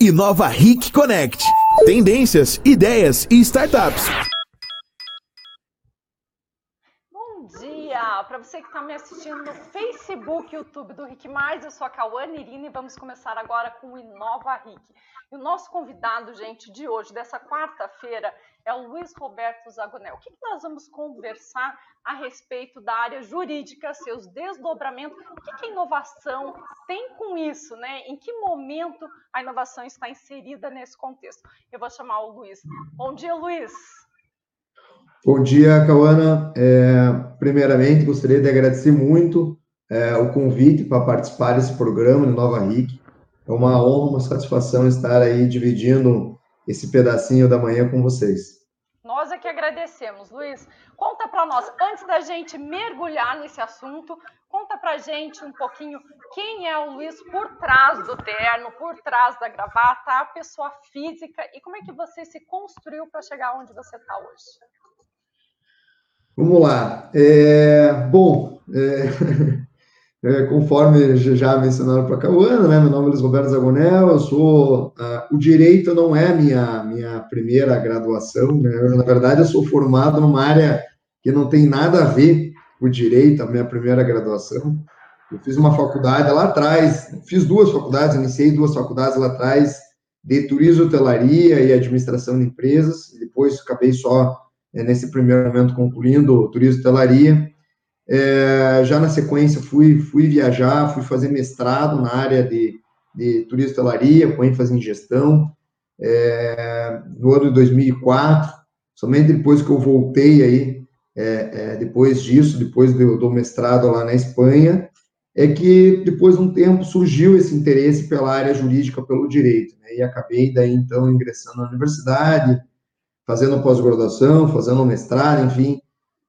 Inova Ric Connect. Tendências, ideias e startups. Bom dia para você que está me assistindo no Facebook, YouTube do Rick Mais. Eu sou a Cauane Irina e vamos começar agora com o Inova Ric. E o nosso convidado, gente, de hoje, dessa quarta-feira, é o Luiz Roberto Zagonel. O que, nós vamos conversar a respeito da área jurídica, seus desdobramentos, o que, que a inovação tem com isso, né? Em que momento a inovação está inserida nesse contexto? Eu vou chamar o Luiz. Bom dia, Luiz. Bom dia, Cauana. É, primeiramente, gostaria de agradecer muito é, o convite para participar desse programa de Nova RIC. É uma honra, uma satisfação estar aí dividindo esse pedacinho da manhã com vocês. Que agradecemos, Luiz. Conta para nós, antes da gente mergulhar nesse assunto, conta para gente um pouquinho quem é o Luiz por trás do terno, por trás da gravata, a pessoa física e como é que você se construiu para chegar onde você está hoje. Vamos lá. É, bom, é, É, conforme já mencionaram para a Cauana, né, meu nome é Luiz Roberto Zagonel, eu sou, uh, o direito não é minha, minha primeira graduação, né, eu, na verdade eu sou formado numa área que não tem nada a ver com direito, a minha primeira graduação, eu fiz uma faculdade lá atrás, fiz duas faculdades, iniciei duas faculdades lá atrás, de turismo, hotelaria e administração de empresas, depois acabei só, é, nesse primeiro momento, concluindo turismo e hotelaria, é, já na sequência fui, fui viajar, fui fazer mestrado na área de, de turismo hotelaria, com ênfase em gestão, é, no ano de 2004, somente depois que eu voltei aí, é, é, depois disso, depois do, do, mestrado lá na Espanha, é que depois de um tempo surgiu esse interesse pela área jurídica, pelo direito, né, e acabei daí então ingressando na universidade, fazendo pós-graduação, fazendo mestrado, enfim,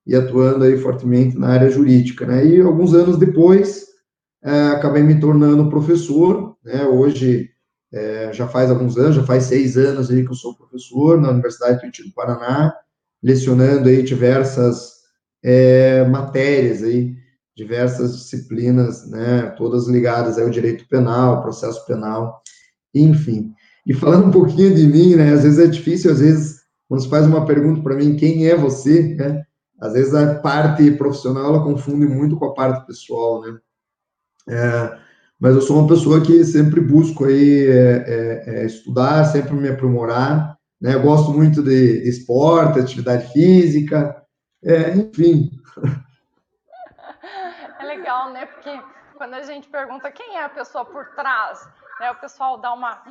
e atuando aí fortemente na área jurídica, né? E alguns anos depois, é, acabei me tornando professor, né? Hoje, é, já faz alguns anos, já faz seis anos aí que eu sou professor na Universidade do do Paraná, lecionando aí diversas é, matérias aí, diversas disciplinas, né? Todas ligadas ao direito penal, processo penal, enfim. E falando um pouquinho de mim, né? Às vezes é difícil, às vezes, quando se faz uma pergunta para mim, quem é você, né? às vezes a parte profissional ela confunde muito com a parte pessoal, né? É, mas eu sou uma pessoa que sempre busco aí é, é, é estudar, sempre me aprimorar, né? Eu gosto muito de, esporte, atividade física, é, enfim. É legal, né? Porque quando a gente pergunta quem é a pessoa por trás, né? O pessoal dá uma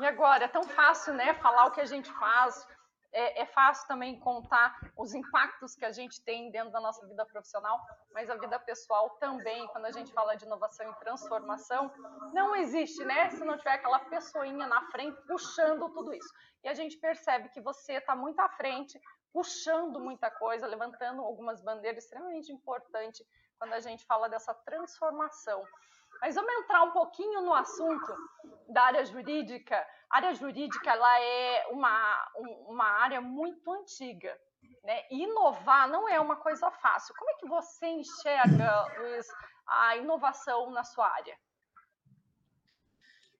e agora é tão fácil, né? Falar o que a gente faz, é, é, fácil também contar os impactos que a gente tem dentro da nossa vida profissional, mas a vida pessoal também, quando a gente fala de inovação e transformação, não existe, né? Se não tiver aquela pessoinha na frente puxando tudo isso. E a gente percebe que você está muito à frente, puxando muita coisa, levantando algumas bandeiras extremamente importantes quando a gente fala dessa transformação. Mas vamos entrar um pouquinho no assunto da área jurídica. A área jurídica ela é uma, uma área muito antiga. Né? Inovar não é uma coisa fácil. Como é que você enxerga, Luiz, a inovação na sua área?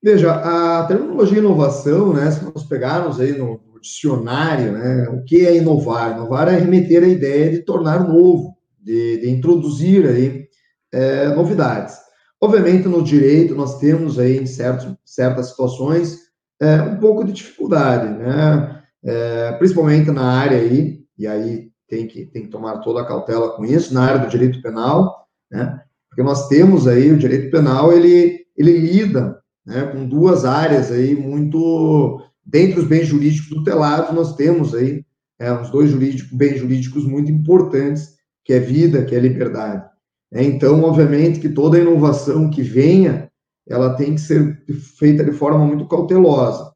Veja, a terminologia inovação, né, se nós pegarmos aí no, dicionário, né, o que é inovar? Inovar é remeter a ideia de tornar novo, de, de introduzir aí é, novidades. Obviamente, no direito, nós temos aí, em certos, certas situações, é, um pouco de dificuldade, né? É, principalmente na área aí, e aí tem que, tem que tomar toda a cautela com isso, na área do direito penal, né? Porque nós temos aí, o direito penal, ele, ele lida né, com duas áreas aí muito, dentre os bens jurídicos tutelados, nós temos aí é, uns dois jurídicos, bens jurídicos muito importantes, que é vida, que é liberdade. Né? Então, obviamente, que toda inovação que venha, ela tem que ser feita de forma muito cautelosa.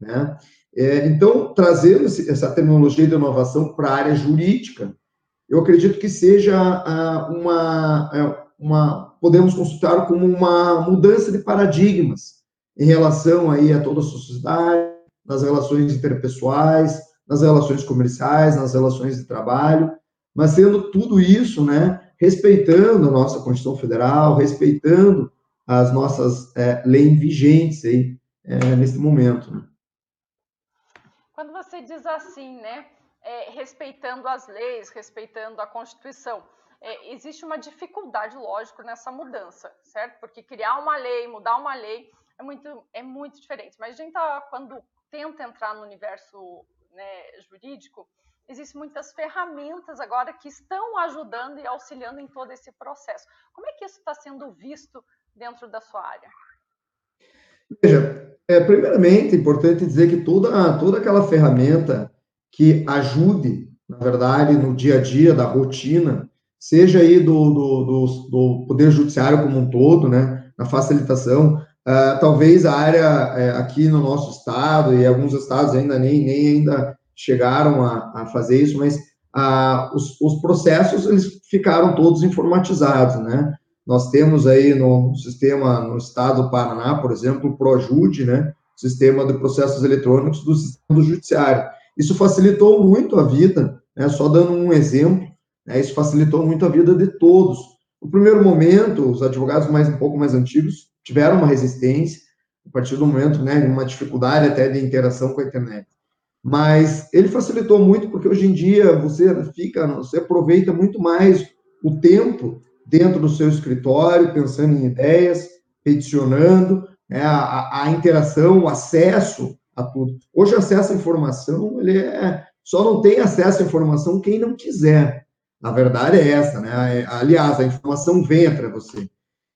Né? É, então, trazendo essa terminologia de inovação para a área jurídica, eu acredito que seja uma, é, uma, podemos consultar como uma mudança de paradigmas em relação aí a toda a sociedade, nas relações interpessoais, nas relações comerciais, nas relações de trabalho, mas sendo tudo isso, né, respeitando a nossa Constituição Federal, respeitando as nossas é, leis vigentes aí, é, nesse momento. Né? Quando você diz assim, né, é, respeitando as leis, respeitando a Constituição, é, existe uma dificuldade, lógico, nessa mudança, certo? Porque criar uma lei, mudar uma lei, é muito, é muito diferente. Mas a gente, tá, quando tenta entrar no universo né, jurídico, existem muitas ferramentas agora que estão ajudando e auxiliando em todo esse processo. Como é que isso está sendo visto dentro da sua área? Veja, é, primeiramente, é importante dizer que toda, toda aquela ferramenta que ajude, na verdade, no dia a dia da rotina, seja aí do, do, do, do Poder Judiciário como um todo, né, na facilitação, uh, talvez a área uh, aqui no nosso estado, e alguns estados ainda nem, nem ainda chegaram a, a fazer isso, mas uh, os, os processos, eles ficaram todos informatizados, né, nós temos aí no sistema, no estado do Paraná, por exemplo, o ProJude, né, sistema de processos eletrônicos do sistema do judiciário. Isso facilitou muito a vida, né, só dando um exemplo, né, isso facilitou muito a vida de todos. No primeiro momento, os advogados mais um pouco mais antigos tiveram uma resistência, a partir do momento, né, uma dificuldade até de interação com a internet. Mas ele facilitou muito porque hoje em dia você fica, você aproveita muito mais o tempo dentro do seu escritório, pensando em ideias, peticionando, né, a, a, interação, o acesso a tudo. Hoje, acesso à informação, ele é, só não tem acesso à informação quem não quiser. A verdade é essa, né? Aliás, a informação vem até você.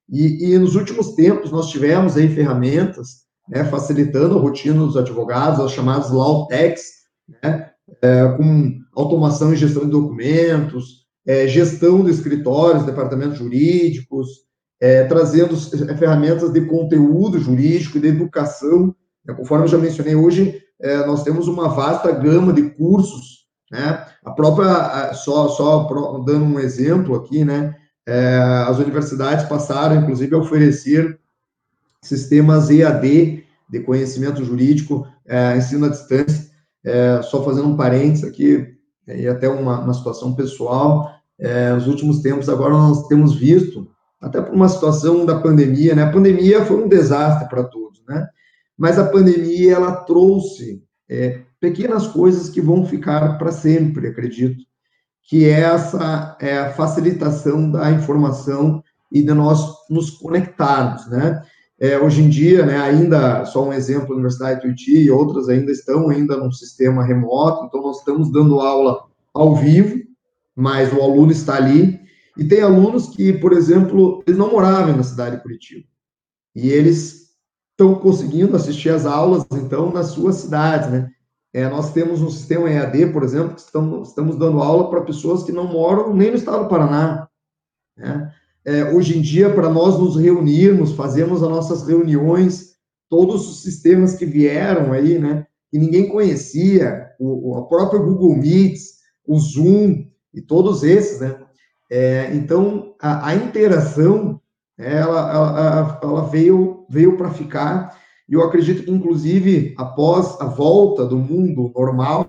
E, e nos últimos tempos, nós tivemos aí ferramentas né, facilitando a rotina dos advogados, as chamadas law techs, né, é, com automação e gestão de documentos, é, gestão de escritórios, departamentos jurídicos, é, trazendo é, ferramentas de conteúdo jurídico e de educação. Né? Conforme eu já mencionei hoje, é, nós temos uma vasta gama de cursos, né? A própria, só, só dando um exemplo aqui, né? É, as universidades passaram, inclusive, a oferecer sistemas EAD de conhecimento jurídico, é, ensino à distância. só fazendo um parênteses aqui, e até uma, uma situação pessoal, é, nos últimos tempos agora nós temos visto, até por uma situação da pandemia, né? A pandemia foi um desastre para todos, né? Mas a pandemia ela trouxe é, pequenas coisas que vão ficar para sempre, acredito, que é essa é a facilitação da informação e de nós nos conectarmos, né? É, hoje em dia, né, ainda, só um exemplo, a Universidade de Tuiuti e outras ainda estão ainda num sistema remoto, então nós estamos dando aula ao vivo, mas o aluno está ali. E tem alunos que, por exemplo, eles não moravam na cidade de Curitiba. E eles estão conseguindo assistir às aulas, então, nas suas cidades, né? É, nós temos um sistema EAD, por exemplo, que estamos, estamos dando aula para pessoas que não moram nem no estado do Paraná. Né? É, hoje em dia, para nós nos reunirmos, fazemos as nossas reuniões, todos os sistemas que vieram aí, né, que ninguém conhecia, o, o próprio Google Meets, o Zoom, e todos esses, né? É, então, a, a interação, ela, ela, ela veio, veio para ficar, e eu acredito que, inclusive, após a volta do mundo normal,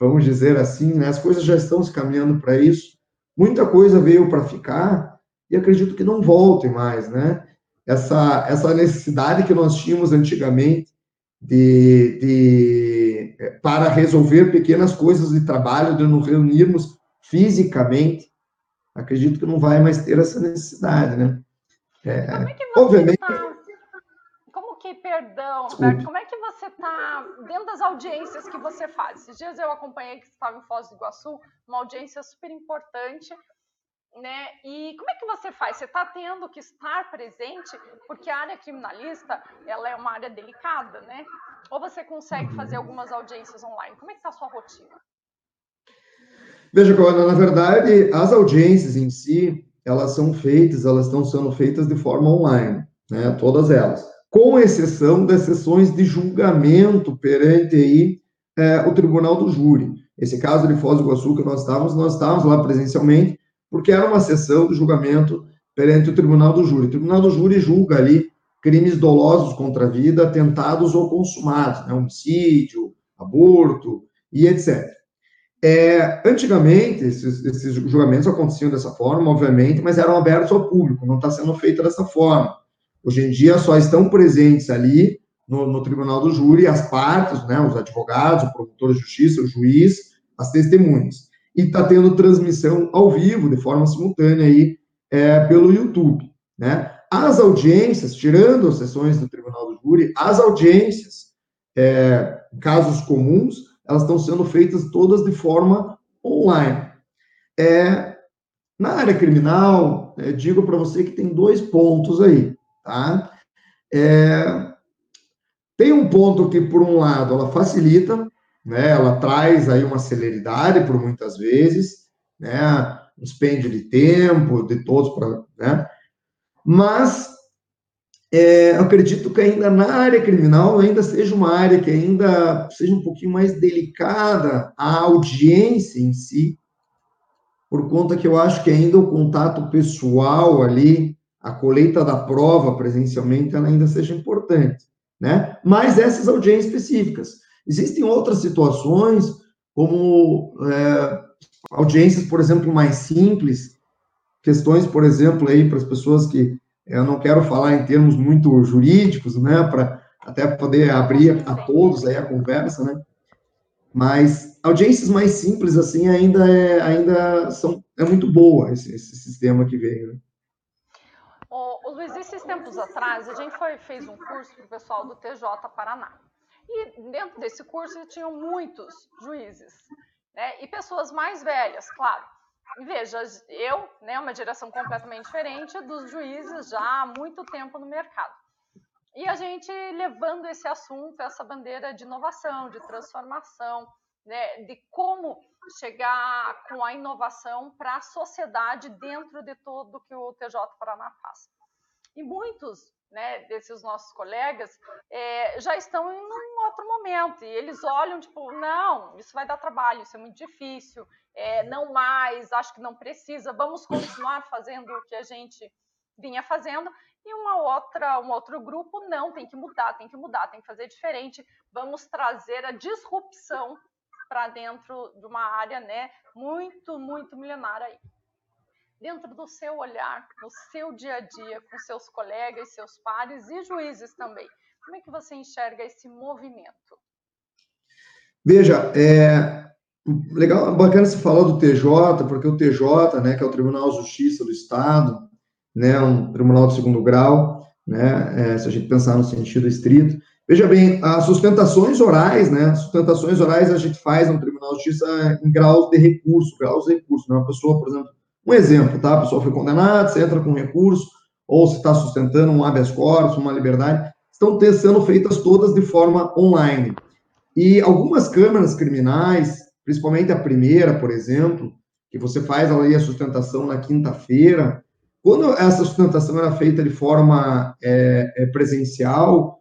vamos dizer assim, né, as coisas já estão se caminhando para isso, muita coisa veio para ficar, e acredito que não voltem mais, né? Essa, essa necessidade que nós tínhamos antigamente de, de, para resolver pequenas coisas de trabalho, de nos reunirmos fisicamente, acredito que não vai mais ter essa necessidade, né? É, como é que você obviamente. Tá... Como que, perdão, Roberto, como é que você está dentro das audiências que você faz? Esses dias eu acompanhei que você estava em Foz do Iguaçu, uma audiência super importante, né? E como é que você faz? Você está tendo que estar presente, porque a área criminalista ela é uma área delicada, né? Ou você consegue fazer algumas audiências online? Como é que está a sua rotina? Veja, na verdade, as audiências em si, elas são feitas, elas estão sendo feitas de forma online, né? Todas elas. Com exceção das sessões de julgamento perante aí, é, o Tribunal do Júri. Esse caso de Foz do Iguaçu que nós estávamos, nós estávamos lá presencialmente, porque era uma sessão de julgamento perante o Tribunal do Júri. O Tribunal do Júri julga ali crimes dolosos contra a vida, atentados ou consumados, né? homicídio, aborto e etc. É, antigamente, esses, esses, julgamentos aconteciam dessa forma, obviamente, mas eram abertos ao público, não está sendo feito dessa forma. Hoje em dia, só estão presentes ali no, no, tribunal do júri as partes, né, os advogados, o promotor de justiça, o juiz, as testemunhas. E está tendo transmissão ao vivo, de forma simultânea, aí, é, pelo YouTube. Né? As audiências, tirando as sessões do tribunal do júri, as audiências, é, casos comuns, elas estão sendo feitas todas de forma online. É, na área criminal, é, digo para você que tem dois pontos aí, tá? É, tem um ponto que, por um lado, ela facilita, né? Ela traz aí uma celeridade por muitas vezes, né? Um dispêndio de tempo de todos para, né? Mas é, acredito que ainda na área criminal ainda seja uma área que ainda seja um pouquinho mais delicada a audiência em si, por conta que eu acho que ainda o contato pessoal ali, a colheita da prova presencialmente, ela ainda seja importante né? Mas essas audiências específicas. Existem outras situações, como é, audiências, por exemplo, mais simples, questões, por exemplo, aí para as pessoas que eu não quero falar em termos muito jurídicos, né, para até poder abrir a todos aí a conversa, né? Mas audiências mais simples assim ainda é ainda são é muito boa esse, esse sistema que veio. Né? O Luiz, esses tempos atrás, a gente foi, fez um curso para o pessoal do TJ Paraná. E dentro desse curso tinham muitos juízes, né? E pessoas mais velhas, claro. E veja, eu, né, uma geração completamente diferente dos juízes já há muito tempo no mercado. E a gente levando esse assunto, essa bandeira de inovação, de transformação, né, de como chegar com a inovação para a sociedade dentro de tudo que o TJ Paraná faz. E muitos né, desses nossos colegas é, já estão em um outro momento e eles olham tipo, não, isso vai dar trabalho, isso é muito difícil, é, não mais, acho que não precisa, vamos continuar fazendo o que a gente vinha fazendo e uma outra, um outro grupo não, tem que mudar, tem que mudar, tem que fazer diferente, vamos trazer a disrupção para dentro de uma área né, muito, muito milenária aí. Dentro do seu olhar, no seu dia a dia, com seus colegas, seus pares e juízes também. Como é que você enxerga esse movimento? Veja, é legal, bacana você falar do TJ, porque o TJ, né, que é o Tribunal de Justiça do Estado, né, um tribunal de segundo grau, né, é, se a gente pensar no sentido estrito, Veja bem, as sustentações orais, né? Sustentações orais a gente faz no Tribunal de Justiça em graus de recurso, graus de recurso. Né? Uma pessoa, por exemplo, um exemplo, tá? A pessoa foi condenada, você entra com recurso, ou se está sustentando um habeas corpus, uma liberdade, estão sendo feitas todas de forma online. E algumas câmaras criminais, principalmente a primeira, por exemplo, que você faz ali a sustentação na quinta-feira, quando essa sustentação era feita de forma é, é presencial,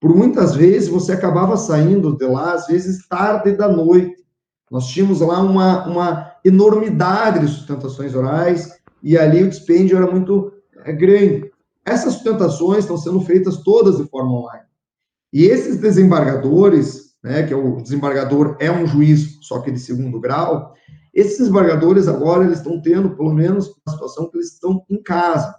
por muitas vezes você acabava saindo de lá, às vezes tarde da noite. Nós tínhamos lá uma, uma enormidade de sustentações orais e ali o dispêndio era muito é, grande. Essas sustentações estão sendo feitas todas de forma online. E esses desembargadores, né, que é o desembargador é um juiz, só que de segundo grau, esses desembargadores agora eles estão tendo, pelo menos, uma situação que eles estão em casa.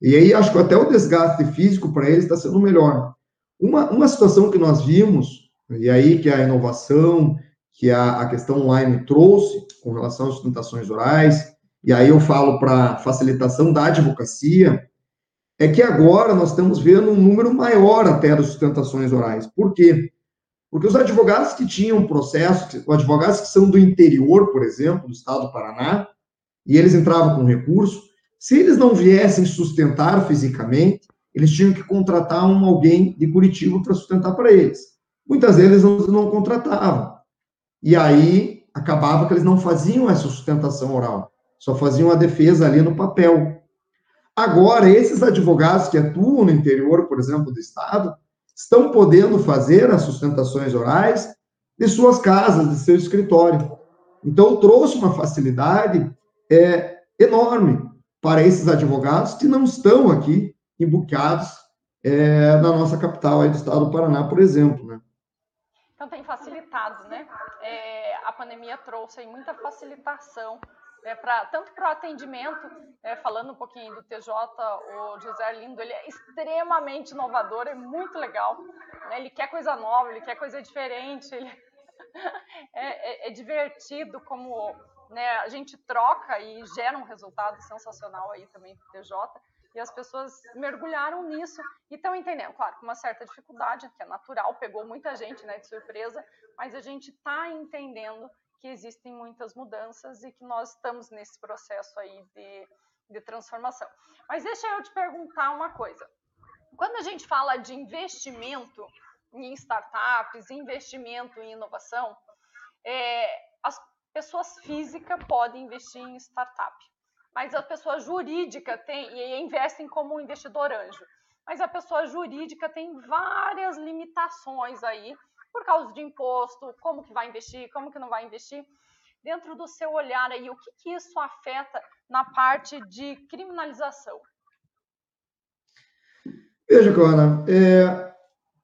E aí acho que até o desgaste físico para eles está sendo melhor. Uma, uma situação que nós vimos, e aí que a inovação, que a, a questão online trouxe com relação às sustentações orais, e aí eu falo para facilitação da advocacia, é que agora nós estamos vendo um número maior até das sustentações orais. Por quê? Porque os advogados que tinham processo, os advogados que são do interior, por exemplo, do estado do Paraná, e eles entravam com recurso, se eles não viessem sustentar fisicamente, eles tinham que contratar um alguém de Curitiba para sustentar para eles. Muitas vezes não, não contratavam. E aí acabava que eles não faziam essa sustentação oral, só faziam a defesa ali no papel. Agora, esses advogados que atuam no interior, por exemplo, do Estado, estão podendo fazer as sustentações orais de suas casas, de seu escritório. Então, trouxe uma facilidade é, enorme para esses advogados que não estão aqui embuqueados é, na nossa capital aí do estado do Paraná, por exemplo, né? Então tem facilitado, né? É, a pandemia trouxe aí muita facilitação é, pra, tanto para o atendimento, é, falando um pouquinho do TJ, o José Lindo, ele é extremamente inovador, é muito legal. Né? Ele quer coisa nova, ele quer coisa diferente, ele é, é, é divertido como né, a gente troca e gera um resultado sensacional aí também para o TJ. E as pessoas mergulharam nisso e estão entendendo, claro, com uma certa dificuldade, que é natural, pegou muita gente né, de surpresa, mas a gente está entendendo que existem muitas mudanças e que nós estamos nesse processo aí de, de transformação. Mas deixa eu te perguntar uma coisa. Quando a gente fala de investimento em startups, investimento em inovação, é, as pessoas físicas podem investir em startup, mas a pessoa jurídica tem e investem como um investidor anjo. Mas a pessoa jurídica tem várias limitações aí por causa de imposto, como que vai investir, como que não vai investir. Dentro do seu olhar aí, o que, que isso afeta na parte de criminalização? Veja, Clara, é,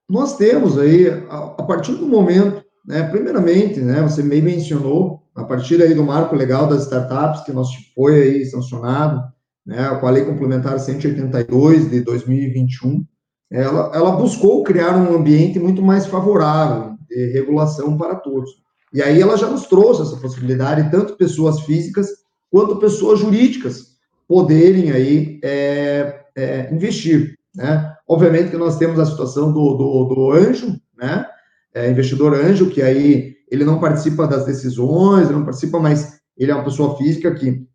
nós temos aí, a, a, partir do momento, né, primeiramente, né, você bem mencionou, a partir aí do marco legal das startups, que nós foi aí sancionado, né, com a Lei Complementar 182 de 2021, ela, ela buscou criar um ambiente muito mais favorável de regulação para todos. E aí ela já nos trouxe essa possibilidade, tanto pessoas físicas quanto pessoas jurídicas poderem aí é, é, investir, né? Obviamente que nós temos a situação do, do, do anjo, né? É, investidor anjo, que aí ele não participa das decisões, não participa, mas ele é uma pessoa física que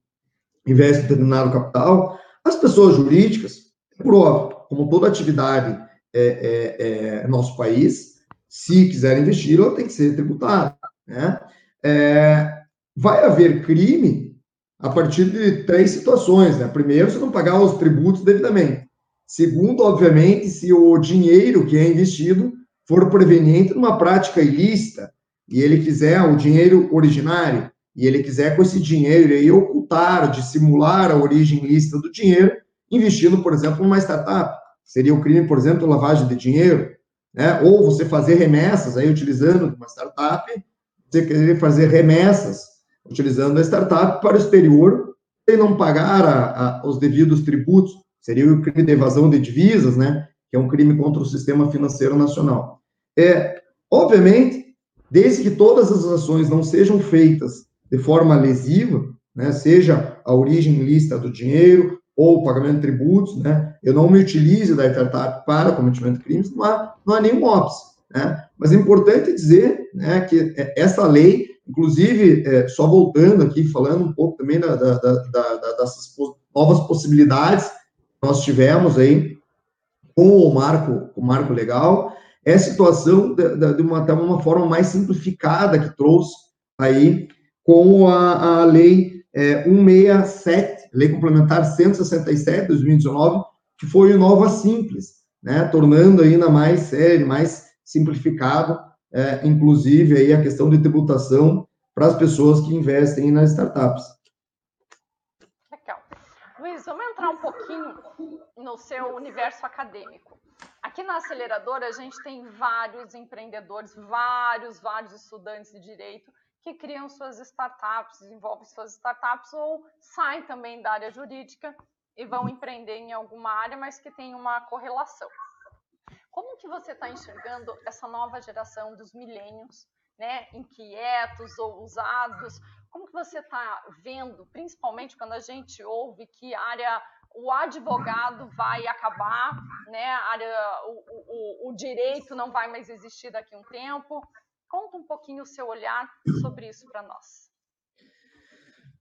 investe determinado capital. As pessoas jurídicas, por óbvio, como toda atividade é, é, é, nosso país, se quiser investir, ela tem que ser tributada. Né? É, vai haver crime a partir de três situações. Né? Primeiro, se não pagar os tributos devidamente. Segundo, obviamente, se o dinheiro que é investido for proveniente de uma prática ilícita e ele quiser o dinheiro originário e ele quiser com esse dinheiro aí ocultar, dissimular a origem ilícita do dinheiro, investindo, por exemplo, numa startup. Seria o crime, por exemplo, lavagem de dinheiro, né? Ou você fazer remessas aí utilizando uma startup, você querer fazer remessas utilizando a startup para o exterior e não pagar a, a, os devidos tributos. Seria o crime de evasão de divisas, né? Que é um crime contra o sistema financeiro nacional. É, obviamente, desde que todas as ações não sejam feitas de forma lesiva, né, seja a origem ilícita do dinheiro, ou pagamento de tributos, né? Eu não me utilize da startup para cometimento de crimes, não há, não há nenhum óbice, né? Mas é importante dizer, né, que essa lei, inclusive, é, só voltando aqui, falando um pouco também da, da, da, dessas novas possibilidades que nós tivemos aí com o marco, o marco legal, é a situação de, de uma, de uma forma mais simplificada que trouxe aí com a, a lei é, 167 Lei Complementar 167 de 2019, que foi Nova Simples, né, tornando ainda mais sério, mais simplificado, é, inclusive aí a questão de tributação para as pessoas que investem nas startups. Legal. Luiz, vamos entrar um pouquinho no seu universo acadêmico. Aqui na aceleradora a gente tem vários empreendedores, vários, vários estudantes de direito que criam suas startups, desenvolvem suas startups ou saem também da área jurídica e vão empreender em alguma área, mas que tem uma correlação. Como que você está enxergando essa nova geração dos milênios, né, inquietos ou usados? Como que você está vendo, principalmente quando a gente ouve que área o advogado vai acabar, né? O, o, o direito não vai mais existir daqui a um tempo. Conta um pouquinho o seu olhar sobre isso para nós.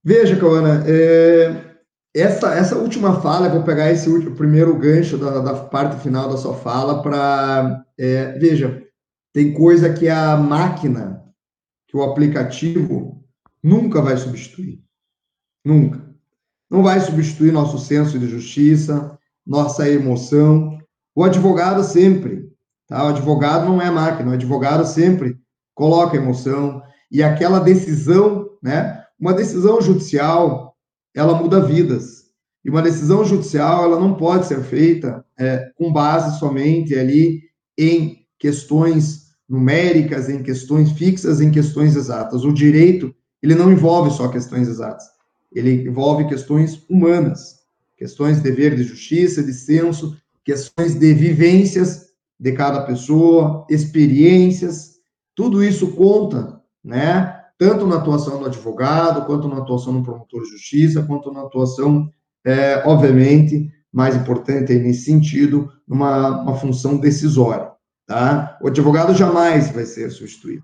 Veja, Cauana, é, essa, essa última fala, vou pegar esse último, primeiro gancho da, da parte final da sua fala para. É, veja, tem coisa que a máquina, que o aplicativo, nunca vai substituir. Nunca. Não vai substituir nosso senso de justiça, nossa emoção. O advogado sempre, tá? O advogado não é máquina, o advogado sempre coloca emoção, e aquela decisão, né? Uma decisão judicial, ela muda vidas. E uma decisão judicial, ela não pode ser feita é, com base somente ali em questões numéricas, em questões fixas, em questões exatas. O direito, ele não envolve só questões exatas. Ele envolve questões humanas, questões de dever de justiça, de senso, questões de vivências de cada pessoa, experiências, tudo isso conta, né? Tanto na atuação do advogado, quanto na atuação no promotor de justiça, quanto na atuação, é, obviamente, mais importante aí nesse sentido, numa uma função decisória, tá? O advogado jamais vai ser substituído.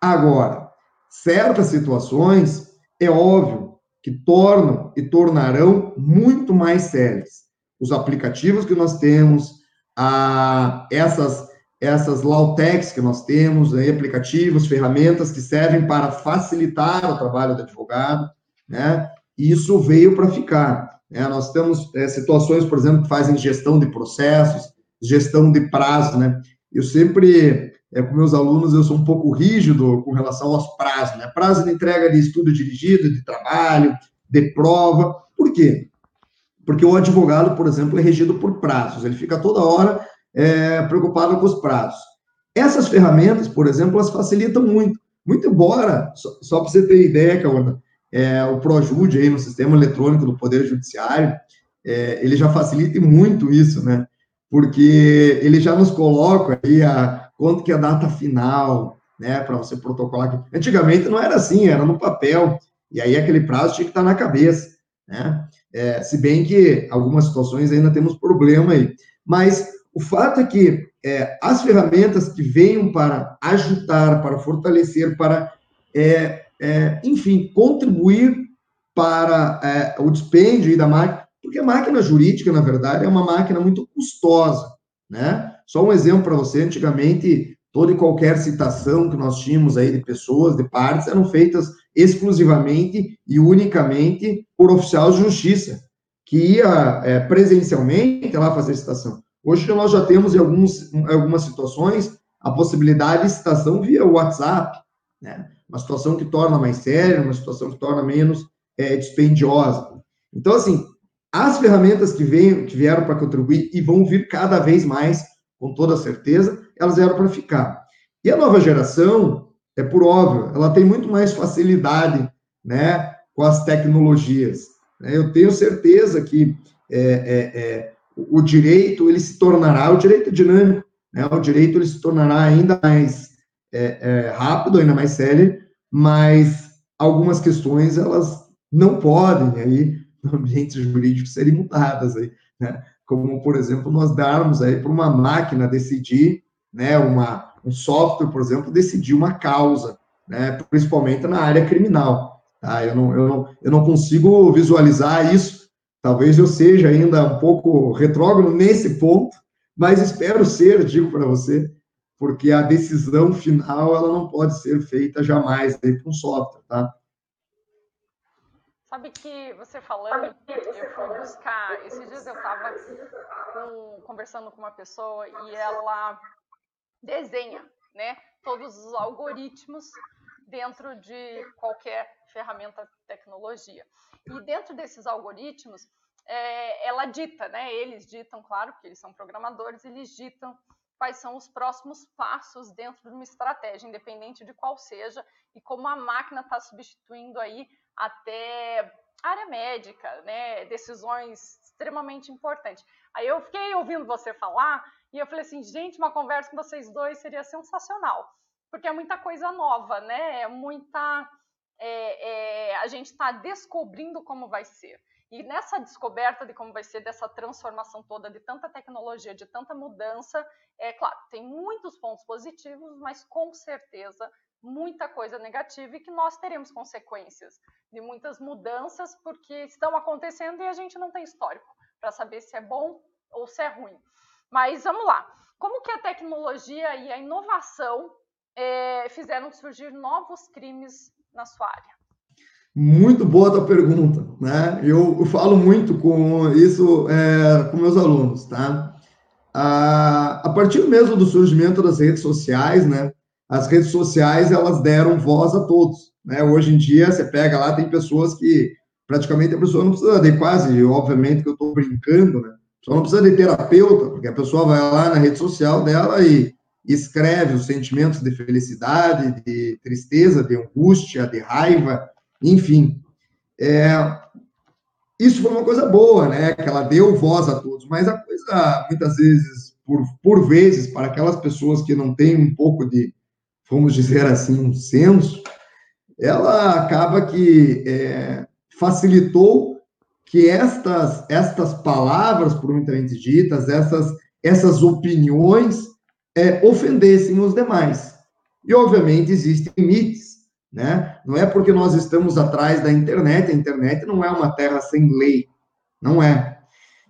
Agora, certas situações, é óbvio que tornam e tornarão muito mais sérias. Os aplicativos que nós temos, a, essas, essas Lautex que nós temos, aí, aplicativos, ferramentas que servem para facilitar o trabalho do advogado, né? Isso veio para ficar. Né? Nós temos é, situações, por exemplo, que fazem gestão de processos, gestão de prazo, né? Eu sempre, é, com meus alunos, eu sou um pouco rígido com relação aos prazos, né? Prazo de entrega de estudo dirigido, de trabalho, de prova. Por quê? Porque o advogado, por exemplo, é regido por prazos, ele fica toda hora é, preocupado com os prazos. Essas ferramentas, por exemplo, elas facilitam muito. Muito embora, só, só para você ter ideia, Caona, é, o ProJude aí no sistema eletrônico do Poder Judiciário, é, ele já facilita muito isso, né? Porque ele já nos coloca aí a quanto que é a data final, né, para você protocolar. Antigamente não era assim, era no papel, e aí aquele prazo tinha que estar na cabeça, né? É, se bem que algumas situações ainda temos problema aí. Mas o fato é que é, as ferramentas que venham para ajudar, para fortalecer, para, é, é enfim, contribuir para é, o dispêndio da máquina, porque a máquina jurídica, na verdade, é uma máquina muito custosa, né? Só um exemplo para você, antigamente, toda e qualquer citação que nós tínhamos aí de pessoas, de partes, eram feitas exclusivamente e unicamente por oficial de justiça, que ia é, presencialmente lá fazer citação. Hoje nós já temos em, alguns, em algumas situações a possibilidade de citação via WhatsApp, né? uma situação que torna mais séria, uma situação que torna menos é, dispendiosa. Então, assim, as ferramentas que, vêm, que vieram para contribuir e vão vir cada vez mais, com toda certeza, elas vieram para ficar. E a nova geração, é por óbvio, ela tem muito mais facilidade né, com as tecnologias. Né? Eu tenho certeza que é, é, é, o direito ele se tornará, o direito dinâmico, né? o direito ele se tornará ainda mais é, é, rápido, ainda mais sério, mas algumas questões elas não podem aí no ambiente jurídico serem mudadas aí, né? Como por exemplo nós darmos aí para uma máquina decidir, né? Uma um software, por exemplo, decidir uma causa, né, principalmente na área criminal. Tá? Eu, não, eu, não, eu não consigo visualizar isso. Talvez eu seja ainda um pouco retrógrado nesse ponto, mas espero ser, digo para você, porque a decisão final ela não pode ser feita jamais aí com software, tá? Sabe que você falando, eu fui buscar, esses dias eu estava conversando com uma pessoa e ela desenha né, todos os algoritmos dentro de qualquer ferramenta tecnologia. E dentro desses algoritmos, é, ela dita, né, eles ditam, claro, porque eles são programadores, eles ditam quais são os próximos passos dentro de uma estratégia, independente de qual seja, e como a máquina está substituindo aí até área médica, né, decisões extremamente importantes. Aí eu fiquei ouvindo você falar e eu falei assim, gente, uma conversa com vocês dois seria sensacional, porque é muita coisa nova, né? É muita. É, é, a gente está descobrindo como vai ser. E nessa descoberta de como vai ser, dessa transformação toda, de tanta tecnologia, de tanta mudança, é claro, tem muitos pontos positivos, mas com certeza muita coisa negativa e que nós teremos consequências de muitas mudanças, porque estão acontecendo e a gente não tem histórico para saber se é bom ou se é ruim. Mas vamos lá. Como que a tecnologia e a inovação é, fizeram surgir novos crimes na sua área? Muito boa a tua pergunta, né? Eu, eu falo muito com isso é, com meus alunos, tá? A, a partir mesmo do surgimento das redes sociais, né? As redes sociais elas deram voz a todos, né? Hoje em dia você pega lá tem pessoas que praticamente a pessoa não precisa de quase, obviamente que eu estou brincando, né? Só não precisa de terapeuta, porque a pessoa vai lá na rede social dela e escreve os sentimentos de felicidade, de tristeza, de angústia, de raiva, enfim. É, isso foi uma coisa boa, né? Que ela deu voz a todos, mas a coisa, muitas vezes, por, por vezes, para aquelas pessoas que não têm um pouco de, vamos dizer assim, um senso, ela acaba que é, facilitou que estas, estas palavras, por muitas ditas, essas, essas opiniões, é, ofendessem os demais. E, obviamente, existem limites, né? Não é porque nós estamos atrás da internet, a internet não é uma terra sem lei, não é.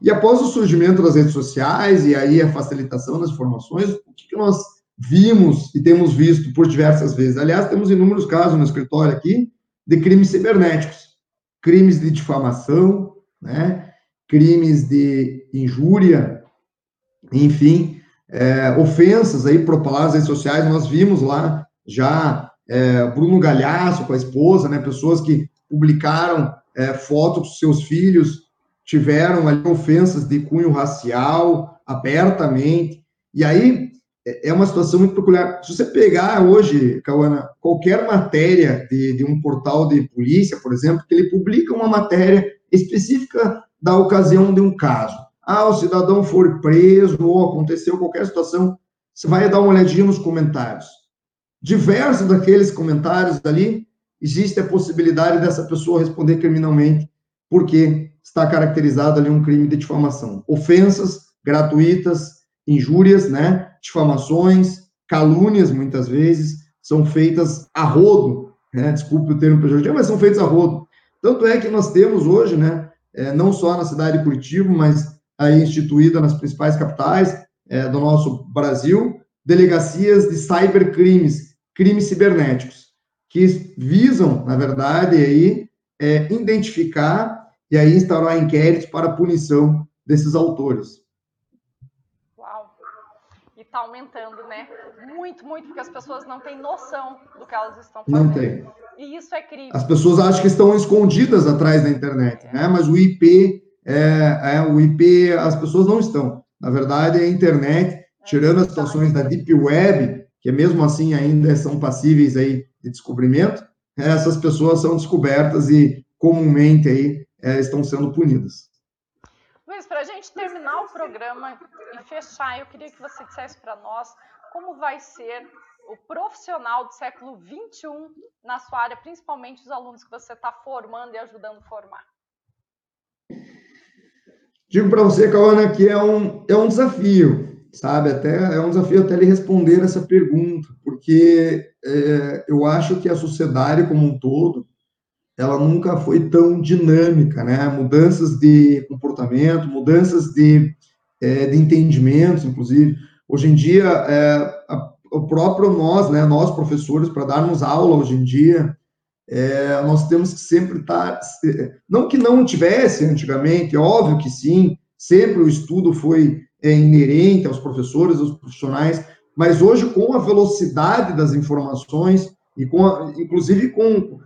E após o surgimento das redes sociais e aí a facilitação das informações, o que, que nós vimos e temos visto por diversas vezes? Aliás, temos inúmeros casos no escritório aqui de crimes cibernéticos, crimes de difamação, né? crimes de injúria, enfim, é, ofensas aí propaladas nas redes sociais. Nós vimos lá já é, Bruno Galhaço com a esposa, né? Pessoas que publicaram é, fotos dos seus filhos, tiveram ali ofensas de cunho racial abertamente. E aí é, é uma situação muito peculiar. Se você pegar hoje, Cauana, qualquer matéria de, de um portal de polícia, por exemplo, que ele publica uma matéria específica da ocasião de um caso. Ah, o cidadão foi preso ou aconteceu qualquer situação, você vai dar uma olhadinha nos comentários diversos daqueles comentários ali, existe a possibilidade dessa pessoa responder criminalmente, porque está caracterizado ali um crime de difamação. Ofensas gratuitas, injúrias, né? Difamações, calúnias, muitas vezes, são feitas a rodo, né? Desculpe o termo pejorativo, mas são feitas a rodo. Tanto é que nós temos hoje, né? É, não só na cidade de Curitiba, mas aí instituída nas principais capitais é, do nosso Brasil, delegacias de cybercrimes, crimes cibernéticos, que visam, na verdade, aí, é, identificar e aí instaurar inquéritos para punição desses autores. Está aumentando, né? Muito, muito, porque as pessoas não têm noção do que elas estão fazendo. Não tem. E isso é crime. As pessoas acham que estão escondidas atrás da internet, é. né? Mas o IP, é, é, o IP, as pessoas não estão. Na verdade, a internet, é tirando as situações da Deep Web, que mesmo assim ainda são passíveis aí de descobrimento, essas pessoas são descobertas e comumente aí é, estão sendo punidas. Luiz, para a gente terminar o programa e fechar, eu queria que você dissesse para nós como vai ser o profissional do século XXI na sua área, principalmente os alunos que você está formando e ajudando a formar. Digo para você, Cauana, que é um, é um desafio sabe? Até é um desafio até lhe responder essa pergunta, porque é, eu acho que a sociedade como um todo, ela nunca foi tão dinâmica, né? Mudanças de comportamento, mudanças de, é, de entendimentos, inclusive. Hoje em dia, é, a, o próprio nós, né? Nós professores, para darmos aula hoje em dia, é, nós temos que sempre estar, não que não tivesse antigamente, é óbvio que sim, sempre o estudo foi é, inerente aos professores, aos profissionais, mas hoje com a velocidade das informações e com, a, inclusive com,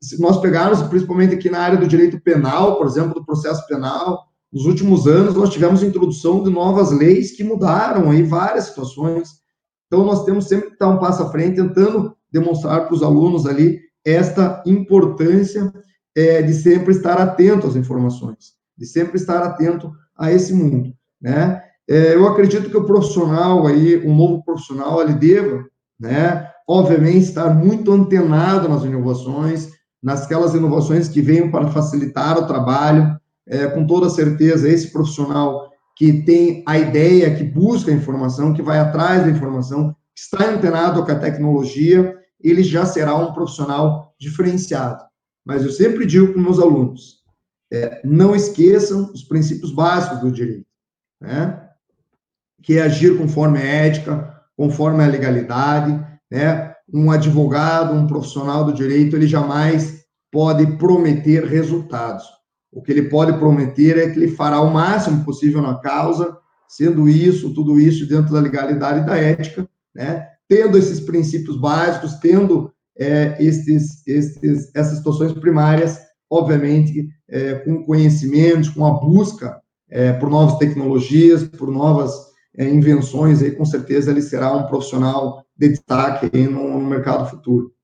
se nós pegarmos principalmente aqui na área do direito penal, por exemplo, do processo penal, nos últimos anos nós tivemos introdução de novas leis que mudaram aí várias situações. Então nós temos sempre que estar um passo à frente, tentando demonstrar para os alunos ali esta importância é, de sempre estar atento às informações, de sempre estar atento a esse mundo, né? É, eu acredito que o profissional aí, um novo profissional, ele deva, né, obviamente, estar muito antenado nas inovações, nasquelas inovações que venham para facilitar o trabalho, é, com toda certeza, esse profissional que tem a ideia, que busca a informação, que vai atrás da informação, que está antenado com a tecnologia, ele já será um profissional diferenciado. Mas eu sempre digo para os meus alunos, é, não esqueçam os princípios básicos do direito, né? que é agir conforme a ética, conforme a legalidade, né? Um advogado, um profissional do direito, ele jamais pode prometer resultados. O que ele pode prometer é que ele fará o máximo possível na causa, sendo isso, tudo isso dentro da legalidade e da ética, né? Tendo esses princípios básicos, tendo é, estes, estes, essas situações primárias, obviamente, é, com conhecimentos, com a busca é, por novas tecnologias, por novas é, invenções, aí, com certeza ele será um profissional de destaque no, no mercado futuro.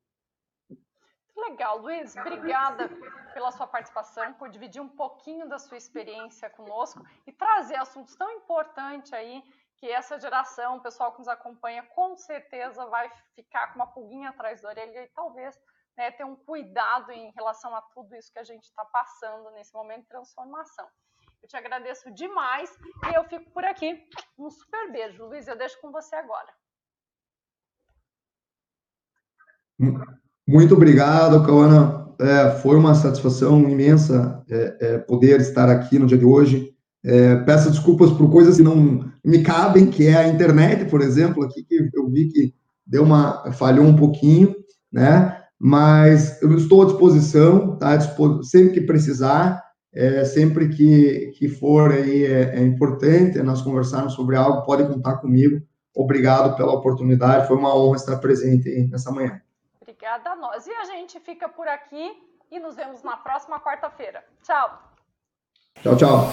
Legal, Luiz, obrigada pela sua participação, por dividir um pouquinho da sua experiência conosco e trazer assuntos tão importantes aí que essa geração, o pessoal que nos acompanha, com certeza vai ficar com uma pulguinha atrás da orelha e talvez né, ter um cuidado em relação a tudo isso que a gente está passando nesse momento de transformação. Eu te agradeço demais e eu fico por aqui. Um super beijo. Luiz, eu deixo com você agora. Muito obrigado, Cauana. É, foi uma satisfação imensa é, é, poder estar aqui no dia de hoje. É, peço desculpas por coisas que não me cabem, que é a internet, por exemplo, aqui que eu vi que deu uma falhou um pouquinho, né? Mas eu estou à disposição, tá? Sempre que precisar, é, sempre que, que for aí é, é importante nós conversarmos sobre algo, pode contar comigo. Obrigado pela oportunidade, foi uma honra estar presente nessa manhã. Obrigada a nós. E a gente fica por aqui e nos vemos na próxima quarta-feira. Tchau. Tchau, tchau.